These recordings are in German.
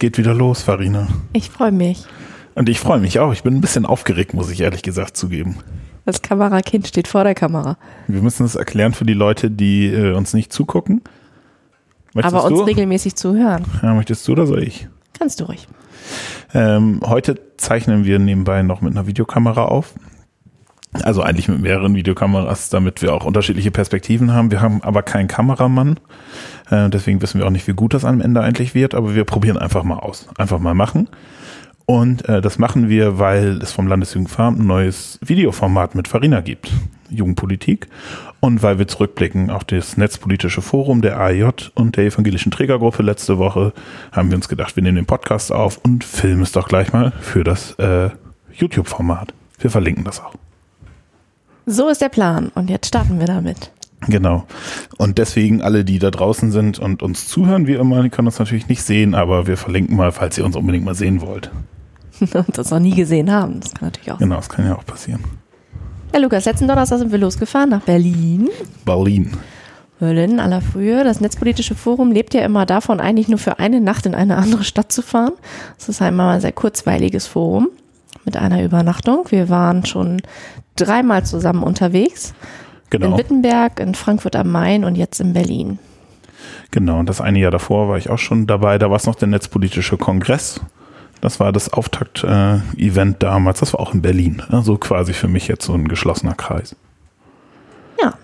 geht wieder los, Farina. Ich freue mich. Und ich freue mich auch. Ich bin ein bisschen aufgeregt, muss ich ehrlich gesagt zugeben. Das Kamerakind steht vor der Kamera. Wir müssen es erklären für die Leute, die äh, uns nicht zugucken. Möchtest Aber uns du? regelmäßig zuhören. Ja, möchtest du oder soll ich? Kannst du ruhig. Ähm, heute zeichnen wir nebenbei noch mit einer Videokamera auf. Also eigentlich mit mehreren Videokameras, damit wir auch unterschiedliche Perspektiven haben. Wir haben aber keinen Kameramann. Äh, deswegen wissen wir auch nicht, wie gut das am Ende eigentlich wird. Aber wir probieren einfach mal aus. Einfach mal machen. Und äh, das machen wir, weil es vom Landesjugendfarm ein neues Videoformat mit Farina gibt. Jugendpolitik. Und weil wir zurückblicken auf das Netzpolitische Forum der AIJ und der Evangelischen Trägergruppe letzte Woche, haben wir uns gedacht, wir nehmen den Podcast auf und filmen es doch gleich mal für das äh, YouTube-Format. Wir verlinken das auch. So ist der Plan und jetzt starten wir damit. Genau. Und deswegen alle, die da draußen sind und uns zuhören, wie immer, die können uns natürlich nicht sehen, aber wir verlinken mal, falls ihr uns unbedingt mal sehen wollt. und das noch nie gesehen haben. Das kann natürlich auch Genau, das kann ja auch passieren. Ja, Lukas, letzten Donnerstag sind wir losgefahren nach Berlin. Berlin. Berlin aller Frühe. Das Netzpolitische Forum lebt ja immer davon, eigentlich nur für eine Nacht in eine andere Stadt zu fahren. Das ist einmal ein sehr kurzweiliges Forum mit einer Übernachtung. Wir waren schon dreimal zusammen unterwegs. Genau. In Wittenberg, in Frankfurt am Main und jetzt in Berlin. Genau, und das eine Jahr davor war ich auch schon dabei. Da war es noch der Netzpolitische Kongress. Das war das Auftakt-Event äh, damals. Das war auch in Berlin. Also quasi für mich jetzt so ein geschlossener Kreis. Ja.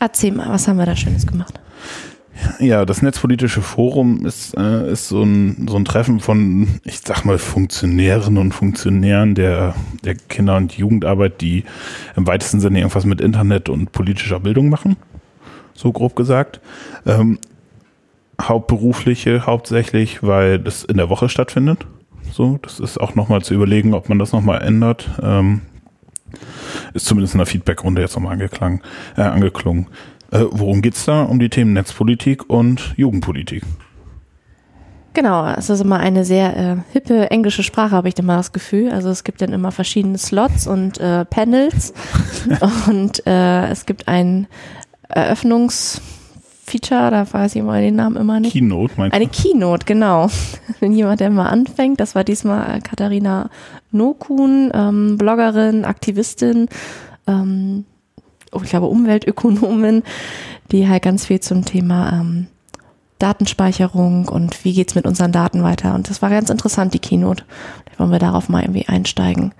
Erzähl mal, was haben wir da Schönes gemacht? Ja, das Netzpolitische Forum ist, äh, ist so, ein, so ein Treffen von, ich sag mal, Funktionären und Funktionären der, der Kinder- und Jugendarbeit, die im weitesten Sinne irgendwas mit Internet und politischer Bildung machen. So grob gesagt. Ähm, hauptberufliche hauptsächlich, weil das in der Woche stattfindet. So, das ist auch nochmal zu überlegen, ob man das nochmal ändert. Ähm, ist zumindest in der Feedbackrunde jetzt nochmal angeklang, äh, angeklungen. Äh, worum geht's da? Um die Themen Netzpolitik und Jugendpolitik. Genau, es ist immer eine sehr äh, hippe englische Sprache, habe ich immer das Gefühl. Also es gibt dann immer verschiedene Slots und äh, Panels und äh, es gibt ein Eröffnungs- Feature, da weiß ich mal den Namen immer nicht. Keynote, meinst du? Eine Keynote, genau. Wenn jemand, der mal anfängt, das war diesmal Katharina Nokun, ähm, Bloggerin, Aktivistin, ähm, ich glaube Umweltökonomin, die halt ganz viel zum Thema ähm, Datenspeicherung und wie geht's mit unseren Daten weiter. Und das war ganz interessant, die Keynote. Vielleicht wollen wir darauf mal irgendwie einsteigen.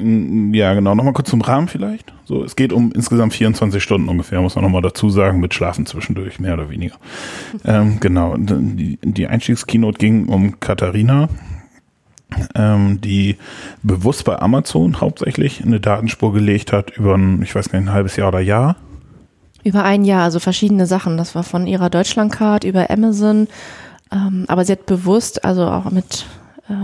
Ja, genau. Nochmal kurz zum Rahmen vielleicht. So, es geht um insgesamt 24 Stunden ungefähr, muss man nochmal dazu sagen, mit Schlafen zwischendurch, mehr oder weniger. Ähm, genau. Die, die Einstiegskeynote ging um Katharina, ähm, die bewusst bei Amazon hauptsächlich eine Datenspur gelegt hat über ein, ich weiß gar nicht, ein halbes Jahr oder Jahr. Über ein Jahr, also verschiedene Sachen. Das war von ihrer Deutschlandcard über Amazon. Ähm, aber sie hat bewusst, also auch mit äh,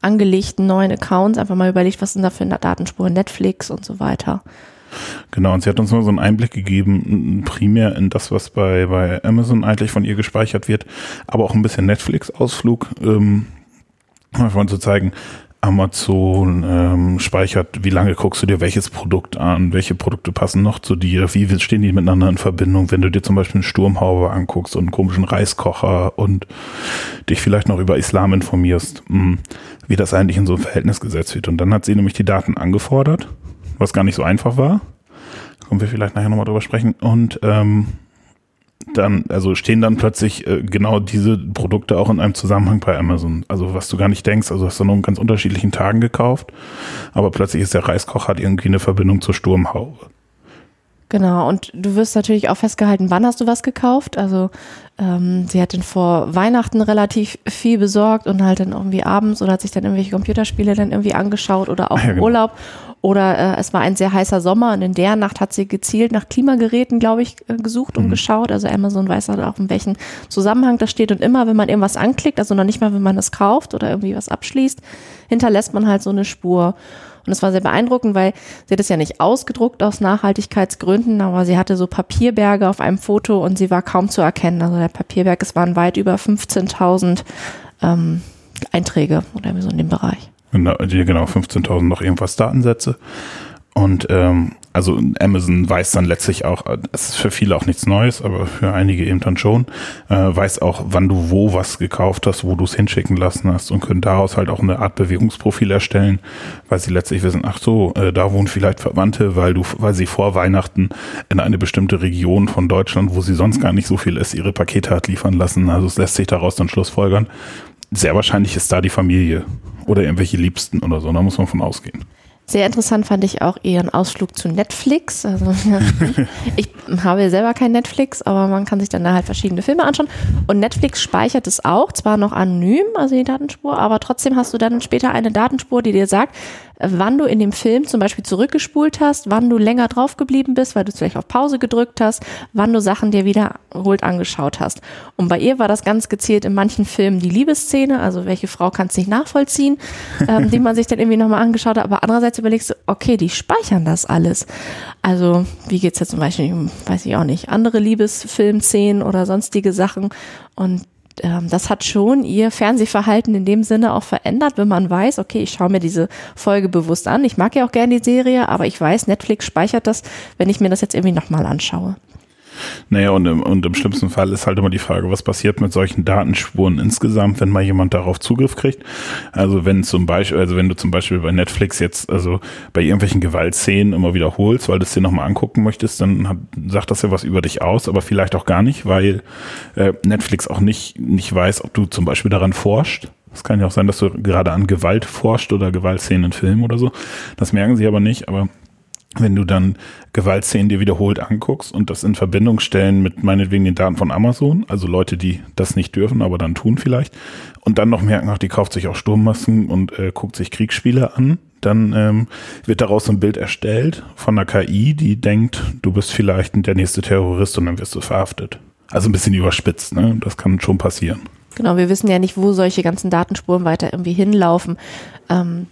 angelegten neuen Accounts einfach mal überlegt, was sind da für Datenspuren, Netflix und so weiter. Genau, und sie hat uns nur so einen Einblick gegeben, primär in das, was bei, bei Amazon eigentlich von ihr gespeichert wird, aber auch ein bisschen Netflix-Ausflug, ähm, einfach zu zeigen, Amazon ähm, speichert, wie lange guckst du dir welches Produkt an, welche Produkte passen noch zu dir, wie stehen die miteinander in Verbindung, wenn du dir zum Beispiel einen Sturmhaube anguckst und einen komischen Reiskocher und dich vielleicht noch über Islam informierst, mh, hm, wie das eigentlich in so ein Verhältnis gesetzt wird. Und dann hat sie nämlich die Daten angefordert, was gar nicht so einfach war. Kommen wir vielleicht nachher nochmal drüber sprechen. Und ähm, dann, also stehen dann plötzlich äh, genau diese Produkte auch in einem Zusammenhang bei Amazon. Also was du gar nicht denkst, also hast du nur in ganz unterschiedlichen Tagen gekauft, aber plötzlich ist der Reiskoch hat irgendwie eine Verbindung zur Sturmhaube. Genau, und du wirst natürlich auch festgehalten, wann hast du was gekauft. Also ähm, sie hat dann vor Weihnachten relativ viel besorgt und halt dann irgendwie abends oder hat sich dann irgendwelche Computerspiele dann irgendwie angeschaut oder auch ja, genau. Urlaub. Oder äh, es war ein sehr heißer Sommer und in der Nacht hat sie gezielt nach Klimageräten, glaube ich, äh, gesucht und mhm. geschaut. Also Amazon weiß halt auch, in welchem Zusammenhang das steht. Und immer, wenn man irgendwas anklickt, also noch nicht mal, wenn man es kauft oder irgendwie was abschließt, hinterlässt man halt so eine Spur. Und es war sehr beeindruckend, weil sie hat es ja nicht ausgedruckt aus Nachhaltigkeitsgründen, aber sie hatte so Papierberge auf einem Foto und sie war kaum zu erkennen. Also der Papierberg, es waren weit über 15.000 ähm, Einträge oder so in dem Bereich. Genau, genau 15.000 noch irgendwas Datensätze. Und ähm, also Amazon weiß dann letztlich auch, es ist für viele auch nichts Neues, aber für einige eben dann schon, äh, weiß auch, wann du wo was gekauft hast, wo du es hinschicken lassen hast und können daraus halt auch eine Art Bewegungsprofil erstellen, weil sie letztlich wissen, ach so, äh, da wohnen vielleicht Verwandte, weil du, weil sie vor Weihnachten in eine bestimmte Region von Deutschland, wo sie sonst gar nicht so viel ist, ihre Pakete hat liefern lassen. Also es lässt sich daraus dann Schlussfolgern. Sehr wahrscheinlich ist da die Familie oder irgendwelche Liebsten oder so, da muss man von ausgehen. Sehr interessant fand ich auch ihren Ausflug zu Netflix. Also ich habe selber kein Netflix, aber man kann sich dann da halt verschiedene Filme anschauen. Und Netflix speichert es auch, zwar noch anonym, also die Datenspur, aber trotzdem hast du dann später eine Datenspur, die dir sagt, wann du in dem Film zum Beispiel zurückgespult hast, wann du länger drauf geblieben bist, weil du vielleicht auf Pause gedrückt hast, wann du Sachen dir wiederholt angeschaut hast. Und bei ihr war das ganz gezielt in manchen Filmen die Liebesszene, also welche Frau kann es nicht nachvollziehen, ähm, die man sich dann irgendwie nochmal angeschaut hat, aber andererseits überlegst du, okay, die speichern das alles. Also wie geht's jetzt zum Beispiel um, weiß ich auch nicht, andere Liebesfilmszenen oder sonstige Sachen und das hat schon ihr Fernsehverhalten in dem Sinne auch verändert, wenn man weiß, okay, ich schaue mir diese Folge bewusst an. Ich mag ja auch gerne die Serie, aber ich weiß, Netflix speichert das, wenn ich mir das jetzt irgendwie nochmal anschaue. Naja, und im, und im schlimmsten Fall ist halt immer die Frage, was passiert mit solchen Datenspuren insgesamt, wenn mal jemand darauf Zugriff kriegt. Also wenn zum Beispiel, also wenn du zum Beispiel bei Netflix jetzt, also bei irgendwelchen Gewaltszenen immer wiederholst, weil du es dir nochmal angucken möchtest, dann hat, sagt das ja was über dich aus, aber vielleicht auch gar nicht, weil äh, Netflix auch nicht, nicht weiß, ob du zum Beispiel daran forscht. Es kann ja auch sein, dass du gerade an Gewalt forscht oder Gewaltszenen in Filmen oder so. Das merken sie aber nicht, aber wenn du dann Gewaltszenen dir wiederholt anguckst und das in Verbindung stellen mit meinetwegen den Daten von Amazon, also Leute, die das nicht dürfen, aber dann tun vielleicht, und dann noch merken, ach, die kauft sich auch Sturmmasken und äh, guckt sich Kriegsspiele an, dann ähm, wird daraus ein Bild erstellt von einer KI, die denkt, du bist vielleicht der nächste Terrorist und dann wirst du verhaftet. Also ein bisschen überspitzt, ne? Das kann schon passieren. Genau, wir wissen ja nicht, wo solche ganzen Datenspuren weiter irgendwie hinlaufen. Ähm,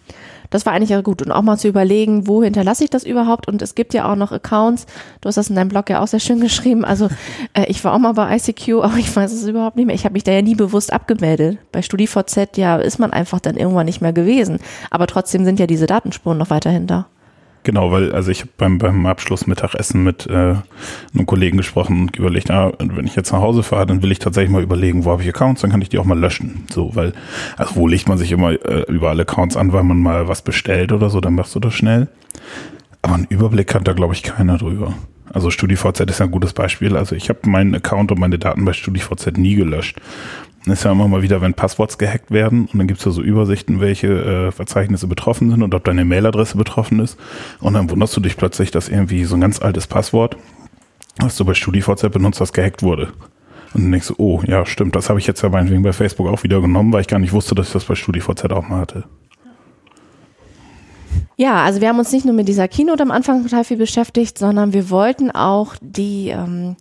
das war eigentlich ja gut. Und auch mal zu überlegen, wo hinterlasse ich das überhaupt? Und es gibt ja auch noch Accounts. Du hast das in deinem Blog ja auch sehr schön geschrieben. Also äh, ich war auch mal bei ICQ, aber ich weiß es überhaupt nicht mehr. Ich habe mich da ja nie bewusst abgemeldet. Bei StudiVZ ja ist man einfach dann irgendwann nicht mehr gewesen. Aber trotzdem sind ja diese Datenspuren noch weiterhin da. Genau, weil also ich habe beim, beim Abschluss Mittagessen mit äh, einem Kollegen gesprochen und überlegt, ah, wenn ich jetzt nach Hause fahre, dann will ich tatsächlich mal überlegen, wo habe ich Accounts, dann kann ich die auch mal löschen. So, weil, also wo legt man sich immer äh, überall Accounts an, weil man mal was bestellt oder so, dann machst du das schnell. Aber einen Überblick hat da, glaube ich, keiner drüber. Also StudiVZ ist ein gutes Beispiel. Also ich habe meinen Account und meine Daten bei StudiVZ nie gelöscht ist ja immer mal wieder, wenn Passworts gehackt werden und dann gibt es ja so Übersichten, welche äh, Verzeichnisse betroffen sind und ob deine Mailadresse betroffen ist. Und dann wunderst du dich plötzlich, dass irgendwie so ein ganz altes Passwort, was du bei StudiVZ benutzt hast, gehackt wurde. Und dann denkst du, oh, ja, stimmt, das habe ich jetzt ja meinetwegen bei Facebook auch wieder genommen, weil ich gar nicht wusste, dass ich das bei StudiVZ auch mal hatte. Ja, also wir haben uns nicht nur mit dieser Keynote am Anfang total viel beschäftigt, sondern wir wollten auch die ähm,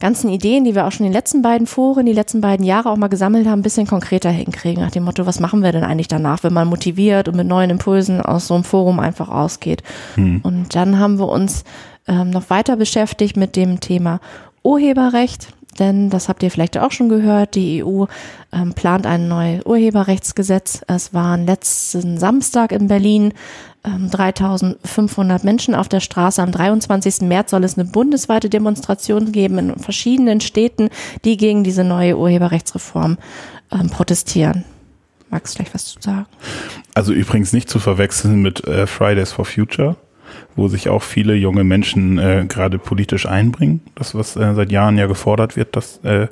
ganzen Ideen, die wir auch schon in den letzten beiden Foren, die letzten beiden Jahre auch mal gesammelt haben, ein bisschen konkreter hinkriegen, nach dem Motto, was machen wir denn eigentlich danach, wenn man motiviert und mit neuen Impulsen aus so einem Forum einfach ausgeht. Hm. Und dann haben wir uns ähm, noch weiter beschäftigt mit dem Thema Urheberrecht, denn das habt ihr vielleicht auch schon gehört, die EU ähm, plant ein neues Urheberrechtsgesetz. Es waren letzten Samstag in Berlin 3500 ähm, Menschen auf der Straße. Am 23. März soll es eine bundesweite Demonstration geben in verschiedenen Städten, die gegen diese neue Urheberrechtsreform ähm, protestieren. Magst du gleich was zu sagen? Also übrigens nicht zu verwechseln mit äh, Fridays for Future wo sich auch viele junge Menschen äh, gerade politisch einbringen. Das, was äh, seit Jahren ja gefordert wird, dass äh,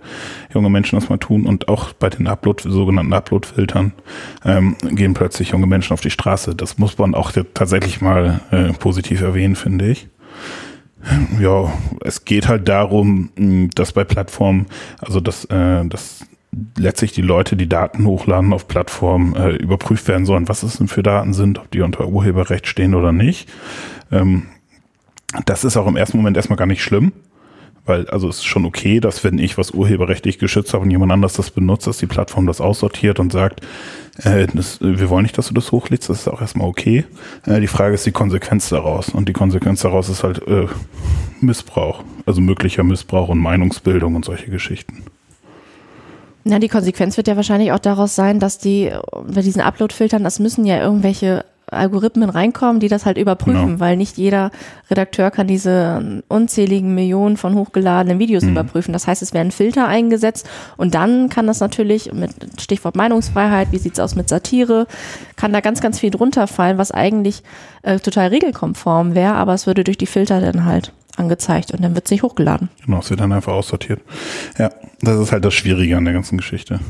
junge Menschen das mal tun. Und auch bei den Upload, sogenannten Upload-Filtern ähm, gehen plötzlich junge Menschen auf die Straße. Das muss man auch tatsächlich mal äh, positiv erwähnen, finde ich. Ja, es geht halt darum, dass bei Plattformen, also dass, äh, dass letztlich die Leute, die Daten hochladen auf Plattformen, äh, überprüft werden sollen, was es denn für Daten sind, ob die unter Urheberrecht stehen oder nicht. Ähm, das ist auch im ersten Moment erstmal gar nicht schlimm, weil also es ist schon okay, dass wenn ich was urheberrechtlich geschützt habe und jemand anders das benutzt, dass die Plattform das aussortiert und sagt, äh, das, wir wollen nicht, dass du das hochlädst, das ist auch erstmal okay. Äh, die Frage ist die Konsequenz daraus und die Konsequenz daraus ist halt äh, Missbrauch, also möglicher Missbrauch und Meinungsbildung und solche Geschichten. Na, die Konsequenz wird ja wahrscheinlich auch daraus sein, dass die bei diesen Upload-Filtern, das müssen ja irgendwelche Algorithmen reinkommen, die das halt überprüfen, Genau. weil nicht jeder Redakteur kann diese unzähligen Millionen von hochgeladenen Videos Mhm. überprüfen. Das heißt, es werden Filter eingesetzt und dann kann das natürlich mit Stichwort Meinungsfreiheit, wie sieht's aus mit Satire, kann da ganz, ganz viel drunter fallen, was eigentlich äh, total regelkonform wäre, aber es würde durch die Filter dann halt angezeigt und dann wird's nicht hochgeladen. Genau, es wird dann einfach aussortiert. Ja, das ist halt das Schwierige an der ganzen Geschichte.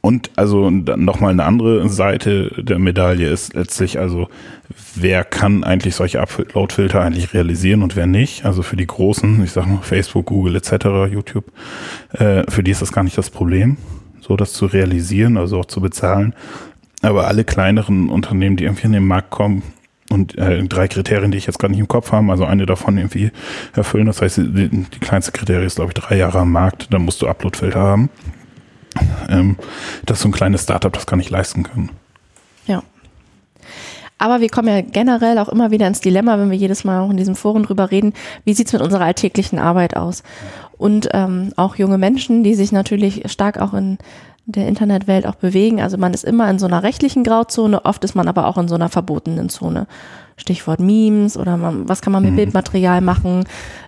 Und also nochmal eine andere Seite der Medaille ist letztlich also, wer kann eigentlich solche Upload-Filter eigentlich realisieren und wer nicht? Also für die großen, ich sag mal Facebook, Google etc., YouTube, äh, für die ist das gar nicht das Problem, so das zu realisieren, also auch zu bezahlen. Aber alle kleineren Unternehmen, die irgendwie in den Markt kommen, und äh, drei Kriterien, die ich jetzt gar nicht im Kopf habe, also eine davon irgendwie erfüllen. Das heißt, die, die kleinste Kriterie ist, glaube ich, drei Jahre am Markt. Dann musst du Uploadfilter haben. Ähm, das ist so ein kleines Startup, das kann ich leisten können. Ja. Aber wir kommen ja generell auch immer wieder ins Dilemma, wenn wir jedes Mal auch in diesem Forum drüber reden, wie sieht's mit unserer alltäglichen Arbeit aus? Und ähm, auch junge Menschen, die sich natürlich stark auch in der Internetwelt auch bewegen. Also man ist immer in so einer rechtlichen Grauzone, oft ist man aber auch in so einer verbotenen Zone. Stichwort Memes oder man, was kann man mit Bildmaterial machen.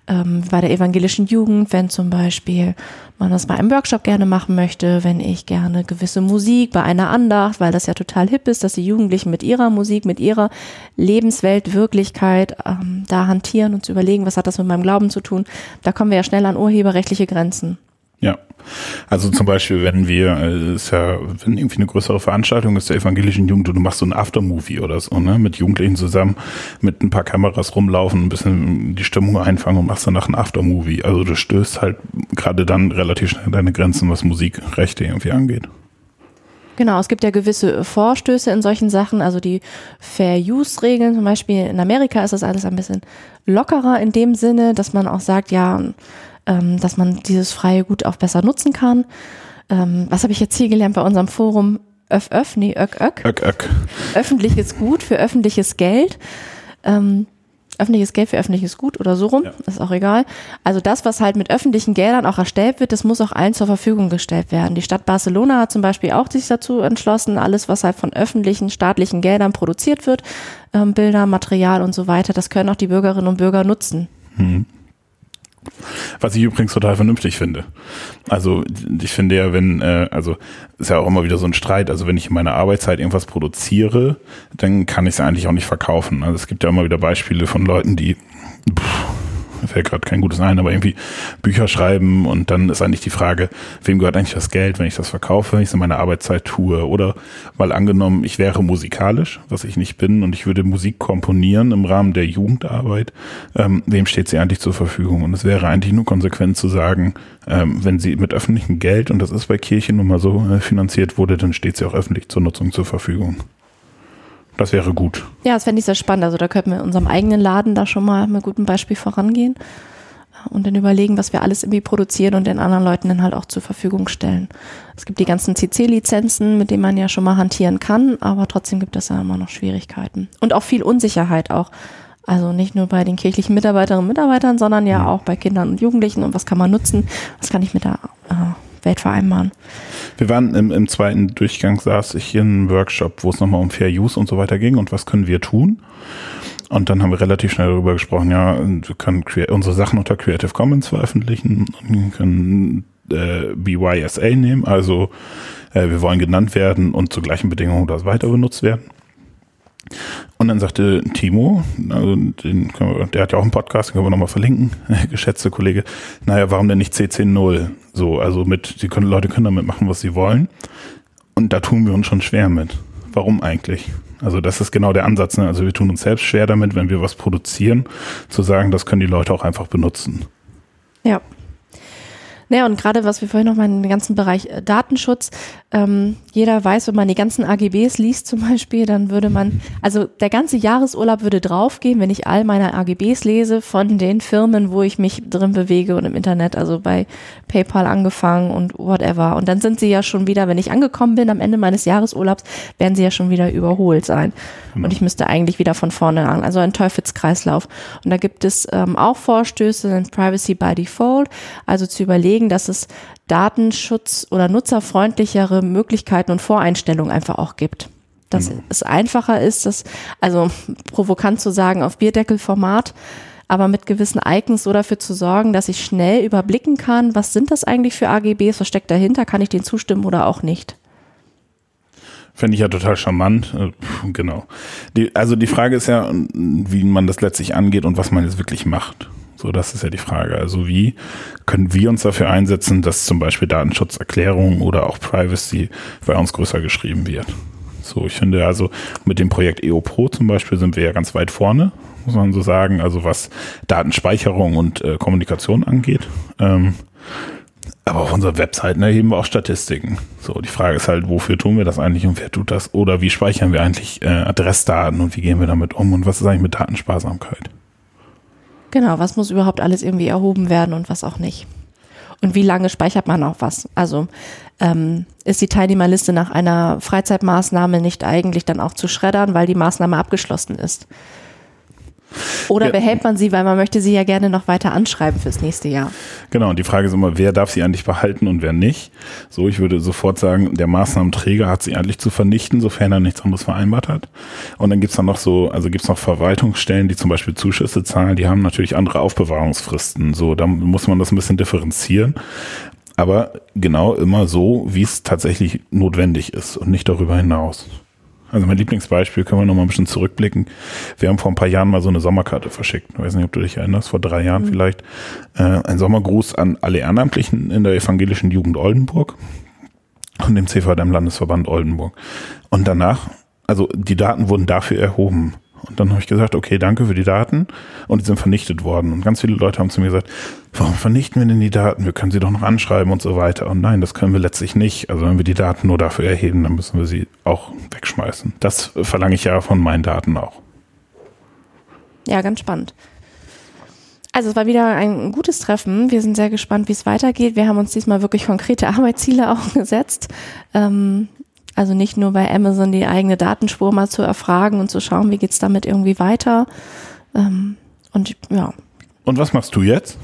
Ähm, bei der evangelischen Jugend, wenn zum Beispiel man das bei einem Workshop gerne machen möchte, wenn ich gerne gewisse Musik bei einer Andacht, weil das ja total hip ist, dass die Jugendlichen mit ihrer Musik, mit ihrer Lebenswelt, Wirklichkeit ähm, da hantieren und zu überlegen, was hat das mit meinem Glauben zu tun. Da kommen wir ja schnell an urheberrechtliche Grenzen. Ja. Also zum Beispiel, wenn wir, äh, ist ja, wenn irgendwie eine größere Veranstaltung ist der evangelischen Jugend und du machst so ein Aftermovie oder so, ne, mit Jugendlichen zusammen, mit ein paar Kameras rumlaufen, ein bisschen die Stimmung einfangen und machst danach ein Aftermovie. Also du stößt halt gerade dann relativ schnell deine Grenzen, was Musikrechte irgendwie angeht. Genau, es gibt ja gewisse Vorstöße in solchen Sachen, also die Fair Use Regeln, zum Beispiel in Amerika ist das alles ein bisschen lockerer in dem Sinne, dass man auch sagt, ja, ähm, dass man dieses freie Gut auch besser nutzen kann. Ähm, was habe ich jetzt hier gelernt bei unserem Forum? Öff, öff, nee, ök, ök. Ök, ök. Öffentliches Gut für öffentliches Geld. Ähm, öffentliches Geld für öffentliches Gut oder so rum, Ja. ist auch egal. Also das, was halt mit öffentlichen Geldern auch erstellt wird, das muss auch allen zur Verfügung gestellt werden. Die Stadt Barcelona hat zum Beispiel auch sich dazu entschlossen, alles, was halt von öffentlichen, staatlichen Geldern produziert wird, ähm, Bilder, Material und so weiter, das können auch die Bürgerinnen und Bürger nutzen. Was ich übrigens total vernünftig finde. Also ich finde ja, wenn, äh, also ist ja auch immer wieder so ein Streit, also wenn ich in meiner Arbeitszeit irgendwas produziere, dann kann ich es eigentlich auch nicht verkaufen. Also es gibt ja immer wieder Beispiele von Leuten, die pff, fällt gerade kein gutes ein, aber irgendwie Bücher schreiben und dann ist eigentlich die Frage, wem gehört eigentlich das Geld, wenn ich das verkaufe, wenn ich es in meiner Arbeitszeit tue oder mal angenommen, ich wäre musikalisch, was ich nicht bin und ich würde Musik komponieren im Rahmen der Jugendarbeit, ähm, wem steht sie eigentlich zur Verfügung? Und es wäre eigentlich nur konsequent zu sagen, ähm, wenn sie mit öffentlichem Geld, und das ist bei Kirchen nun mal so äh, finanziert wurde, dann steht sie auch öffentlich zur Nutzung zur Verfügung. Das wäre gut. Ja, das fände ich sehr spannend. Also da könnten wir in unserem eigenen Laden da schon mal mit gutem Beispiel vorangehen und dann überlegen, was wir alles irgendwie produzieren und den anderen Leuten dann halt auch zur Verfügung stellen. Es gibt die ganzen CC-Lizenzen, mit denen man ja schon mal hantieren kann, aber trotzdem gibt es ja immer noch Schwierigkeiten. Und auch viel Unsicherheit auch. Also nicht nur bei den kirchlichen Mitarbeiterinnen und Mitarbeitern, sondern ja auch bei Kindern und Jugendlichen. Und was kann man nutzen? Was kann ich mit der äh, Welt vereinbaren? Wir waren im, im zweiten Durchgang, saß ich in einem Workshop, wo es nochmal um Fair Use und so weiter ging und was können wir tun. Und dann haben wir relativ schnell darüber gesprochen, ja, wir können unsere Sachen unter Creative Commons veröffentlichen, wir können äh, BYSA nehmen, also äh, wir wollen genannt werden und zu gleichen Bedingungen das weiter benutzt werden. Und dann sagte Timo, also den wir, der hat ja auch einen Podcast, den können wir nochmal verlinken, geschätzte Kollege, naja, warum denn nicht CC0? So, also mit, die können, Leute können damit machen, was sie wollen. Und da tun wir uns schon schwer mit. Warum eigentlich? Also das ist genau der Ansatz. Ne? Also wir tun uns selbst schwer damit, wenn wir was produzieren, zu sagen, das können die Leute auch einfach benutzen. Ja. Naja, und gerade was wir vorhin noch mal in den ganzen Bereich äh, Datenschutz, ähm, jeder weiß, wenn man die ganzen AGBs liest zum Beispiel, dann würde man, also der ganze Jahresurlaub würde draufgehen, wenn ich all meine AGBs lese von den Firmen, wo ich mich drin bewege und im Internet, also bei PayPal angefangen und whatever. Und dann sind sie ja schon wieder, wenn ich angekommen bin am Ende meines Jahresurlaubs, werden sie ja schon wieder überholt sein. Und ich müsste eigentlich wieder von vorne an, also ein Teufelskreislauf. Und da gibt es ähm, auch Vorstöße in Privacy by Default, also zu überlegen, dass es Datenschutz oder nutzerfreundlichere Möglichkeiten und Voreinstellungen einfach auch gibt. dass Genau. es einfacher ist, das, also provokant zu sagen, auf Bierdeckelformat, aber mit gewissen Icons so dafür zu sorgen, dass ich schnell überblicken kann, was sind das eigentlich für AGBs, was steckt dahinter, kann ich denen zustimmen oder auch nicht. Fände ich ja total charmant. Äh, Genau. Die, also die Frage ist ja, wie man das letztlich angeht und was man jetzt wirklich macht. So, das ist ja die Frage. Also wie können wir uns dafür einsetzen, dass zum Beispiel Datenschutzerklärung oder auch Privacy bei uns größer geschrieben wird? So, ich finde also mit dem Projekt EO Pro zum Beispiel sind wir ja ganz weit vorne, muss man so sagen. Also was Datenspeicherung und äh, Kommunikation angeht. Ähm, aber auf unserer Webseite erheben wir auch Statistiken. So, die Frage ist halt, wofür tun wir das eigentlich und wer tut das? Oder wie speichern wir eigentlich äh, Adressdaten und wie gehen wir damit um und was ist eigentlich mit Datensparsamkeit? Genau, was muss überhaupt alles irgendwie erhoben werden und was auch nicht. Und wie lange speichert man auch was? Also ähm, ist die Teilnehmerliste nach einer Freizeitmaßnahme nicht eigentlich dann auch zu schreddern, weil die Maßnahme abgeschlossen ist? Oder Ja. behält man sie, weil man möchte sie ja gerne noch weiter anschreiben fürs nächste Jahr? Genau, und die Frage ist immer, wer darf sie eigentlich behalten und wer nicht? So, ich würde sofort sagen, der Maßnahmenträger hat sie eigentlich zu vernichten, sofern er nichts anderes vereinbart hat. Und dann gibt's dann noch so, also gibt's noch Verwaltungsstellen, die zum Beispiel Zuschüsse zahlen, die haben natürlich andere Aufbewahrungsfristen. So, da muss man das ein bisschen differenzieren. Aber genau immer so, wie es tatsächlich notwendig ist und nicht darüber hinaus. Also mein Lieblingsbeispiel können wir noch mal ein bisschen zurückblicken. Wir haben vor ein paar Jahren mal so eine Sommerkarte verschickt. Ich weiß nicht, ob du dich erinnerst, vor drei Jahren vielleicht. Äh, ein Sommergruß an alle Ehrenamtlichen in der evangelischen Jugend Oldenburg und dem CVM Landesverband Oldenburg. Und danach, also die Daten wurden dafür erhoben. Und dann habe ich gesagt, okay, danke für die Daten. Und die sind vernichtet worden. Und ganz viele Leute haben zu mir gesagt, warum vernichten wir denn die Daten? Wir können sie doch noch anschreiben und so weiter. Und nein, das können wir letztlich nicht. Also wenn wir die Daten nur dafür erheben, dann müssen wir sie auch wegschmeißen. Das verlange ich ja von meinen Daten auch. Ja, ganz spannend. Also es war wieder ein gutes Treffen. Wir sind sehr gespannt, wie es weitergeht. Wir haben uns diesmal wirklich konkrete Arbeitsziele auch gesetzt. Ähm, also nicht nur bei Amazon die eigene Datenspur mal zu erfragen und zu schauen, wie geht's damit irgendwie weiter. Ähm, und ja, Und was machst du jetzt?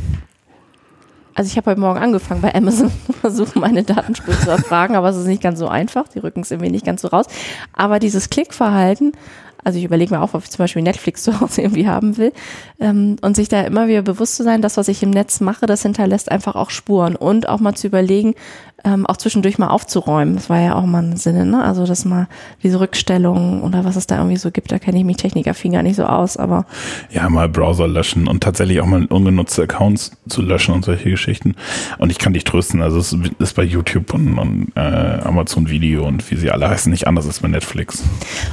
also ich habe heute Morgen angefangen bei Amazon versuchen, meine Datenspur zu erfragen, aber es ist nicht ganz so einfach. Die rücken es irgendwie nicht ganz so raus. Aber dieses Klickverhalten, also ich überlege mir auch, ob ich zum Beispiel Netflix zu Hause irgendwie haben will, ähm, und sich da immer wieder bewusst zu sein, das, was ich im Netz mache, das hinterlässt einfach auch Spuren und auch mal zu überlegen, ähm, auch zwischendurch mal aufzuräumen. Das war ja auch mal ein Sinne, ne? Also dass mal diese Rückstellungen oder was es da irgendwie so gibt, da kenne ich mich technikaffin gar nicht so aus, aber Ja, mal Browser löschen und tatsächlich auch mal ungenutzte Accounts zu löschen und solche Geschichten. Und ich kann dich trösten, also es ist bei YouTube und, und äh, Amazon Video und wie sie alle heißen nicht anders als bei Netflix.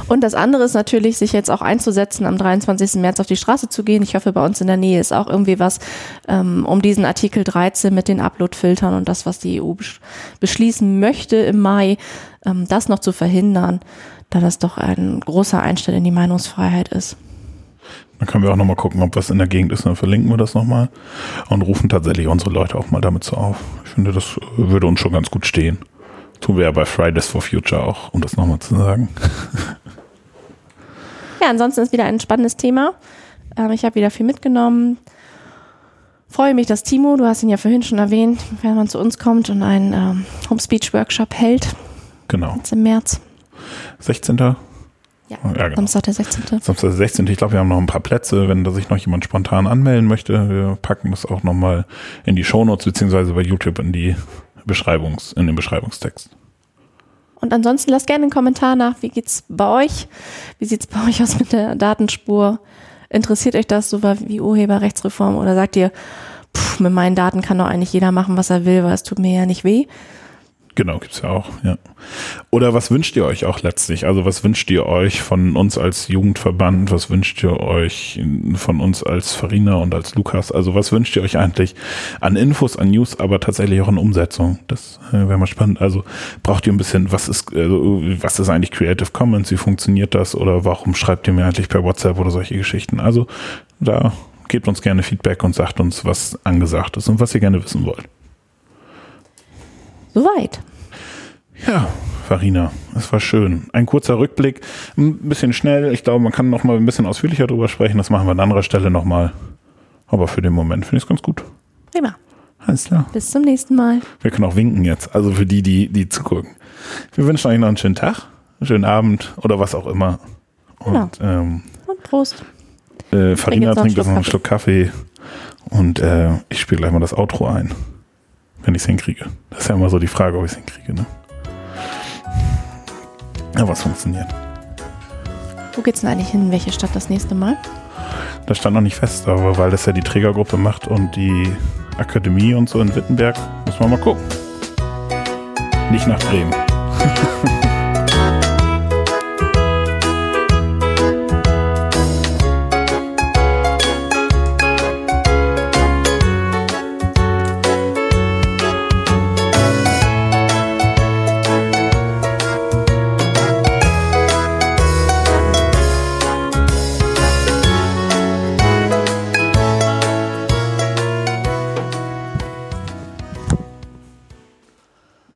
Und das andere ist natürlich, sich jetzt auch einzusetzen, am 23. März auf die Straße zu gehen. Ich hoffe, bei uns in der Nähe ist auch irgendwie was, ähm, um diesen Artikel 13 mit den Upload-Filtern und das, was die EU beschließen möchte im Mai, ähm, das noch zu verhindern, da das doch ein großer Einschnitt in die Meinungsfreiheit ist. Dann können wir auch nochmal gucken, ob was in der Gegend ist, dann verlinken wir das nochmal und rufen tatsächlich unsere Leute auch mal damit so auf. Ich finde, das würde uns schon ganz gut stehen. Tun wir ja bei Fridays for Future auch, um das nochmal zu sagen. Ja, ansonsten ist wieder ein spannendes Thema. Ähm, ich habe wieder viel mitgenommen. Freue mich, dass Timo, du hast ihn ja vorhin schon erwähnt, wenn man zu uns kommt und einen ähm, Home Speech Workshop hält, Genau. jetzt im März. 16. Ja, Ja, genau. Samstag der 16. Samstag der 16. Ich glaube, wir haben noch ein paar Plätze, wenn da sich noch jemand spontan anmelden möchte. Wir packen das auch nochmal in die Shownotes beziehungsweise bei YouTube in die Beschreibungs, in den Beschreibungstext. Und ansonsten lasst gerne einen Kommentar nach, wie geht's bei euch? Wie sieht's bei euch aus mit der Datenspur? Interessiert euch das so wie Urheberrechtsreform oder sagt ihr, pff, mit meinen Daten kann doch eigentlich jeder machen, was er will, weil es tut mir ja nicht weh? Genau, gibt's ja auch, ja. Oder was wünscht ihr euch auch letztlich? Also was wünscht ihr euch von uns als Jugendverband? Was wünscht ihr euch von uns als Farina und als Lukas? Also was wünscht ihr euch eigentlich an Infos, an News, aber tatsächlich auch an Umsetzung? Das äh, wäre mal spannend. Also braucht ihr ein bisschen, was ist, also, was ist eigentlich Creative Commons? Wie funktioniert das? Oder warum schreibt ihr mir eigentlich per WhatsApp oder solche Geschichten? Also da gebt uns gerne Feedback und sagt uns, was angesagt ist und was ihr gerne wissen wollt. Soweit. Ja, Farina, es war schön. Ein kurzer Rückblick, ein bisschen schnell. Ich glaube, man kann noch mal ein bisschen ausführlicher drüber sprechen. Das machen wir an anderer Stelle noch mal. Aber für den Moment finde ich es ganz gut. Prima. Alles klar. Bis zum nächsten Mal. Wir können auch winken jetzt. Also für die, die, die zugucken. Wir wünschen euch noch einen schönen Tag. schönen Abend oder was auch immer. Und, Genau. ähm, Und Prost. äh, Farina einen trinkt jetzt noch einen Schluck Kaffee und äh, ich spiele gleich mal das Outro ein, wenn ich es hinkriege. Das ist ja immer so die Frage, ob ich es hinkriege. Ne? Ja, was funktioniert. Wo geht's denn eigentlich hin? Welche Stadt das nächste Mal? Das stand noch nicht fest, aber weil das ja die Trägergruppe macht und die Akademie und so in Wittenberg, muss man mal gucken. Nicht nach Bremen.